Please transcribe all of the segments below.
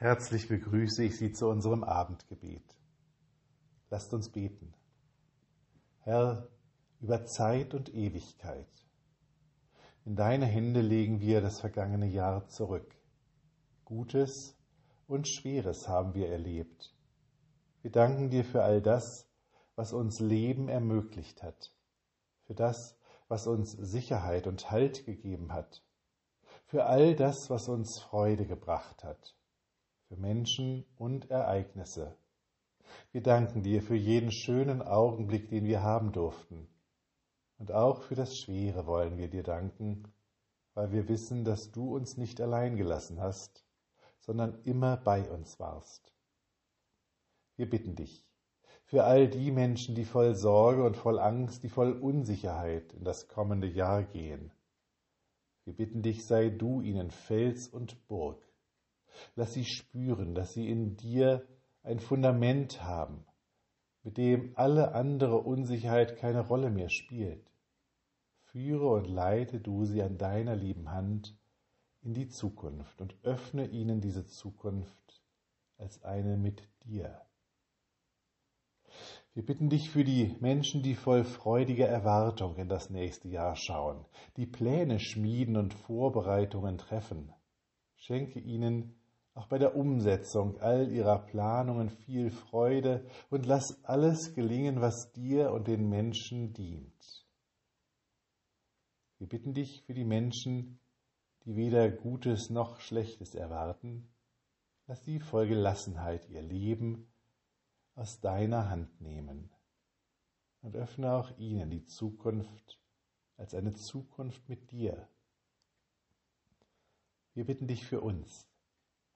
Herzlich begrüße ich Sie zu unserem Abendgebet. Lasst uns beten. Herr, über Zeit und Ewigkeit. In deine Hände legen wir das vergangene Jahr zurück. Gutes und Schweres haben wir erlebt. Wir danken dir für all das, was uns Leben ermöglicht hat, für das, was uns Sicherheit und Halt gegeben hat, für all das, was uns Freude gebracht hat, für Menschen und Ereignisse. Wir danken dir für jeden schönen Augenblick, den wir haben durften. Und auch für das Schwere wollen wir dir danken, weil wir wissen, dass du uns nicht allein gelassen hast, sondern immer bei uns warst. Wir bitten dich für all die Menschen, die voll Sorge und voll Angst, die voll Unsicherheit in das kommende Jahr gehen. Wir bitten dich, sei du ihnen Fels und Burg. Lass sie spüren, dass sie in dir ein Fundament haben, mit dem alle andere Unsicherheit keine Rolle mehr spielt. Führe und leite du sie an deiner lieben Hand in die Zukunft und öffne ihnen diese Zukunft als eine mit dir. Wir bitten dich für die Menschen, die voll freudiger Erwartung in das nächste Jahr schauen, die Pläne schmieden und Vorbereitungen treffen. Schenke ihnen auch bei der Umsetzung all ihrer Planungen viel Freude und lass alles gelingen, was dir und den Menschen dient. Wir bitten dich für die Menschen, die weder Gutes noch Schlechtes erwarten, lass sie voll Gelassenheit ihr Leben aus deiner Hand nehmen und öffne auch ihnen die Zukunft als eine Zukunft mit dir. Wir bitten dich für uns.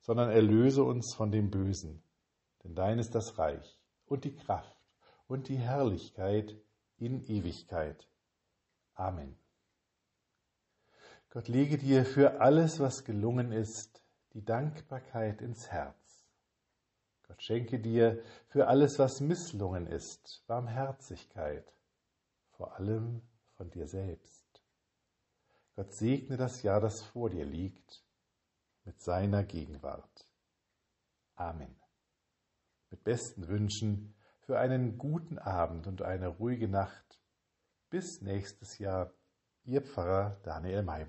sondern erlöse uns von dem Bösen. Denn dein ist das Reich und die Kraft und die Herrlichkeit in Ewigkeit. Amen. Gott lege dir für alles, was gelungen ist, die Dankbarkeit ins Herz. Gott schenke dir für alles, was misslungen ist, Barmherzigkeit, vor allem von dir selbst. Gott segne das Jahr, das vor dir liegt, mit seiner Gegenwart. Amen. Mit besten Wünschen für einen guten Abend und eine ruhige Nacht. Bis nächstes Jahr, Ihr Pfarrer Daniel Maibo.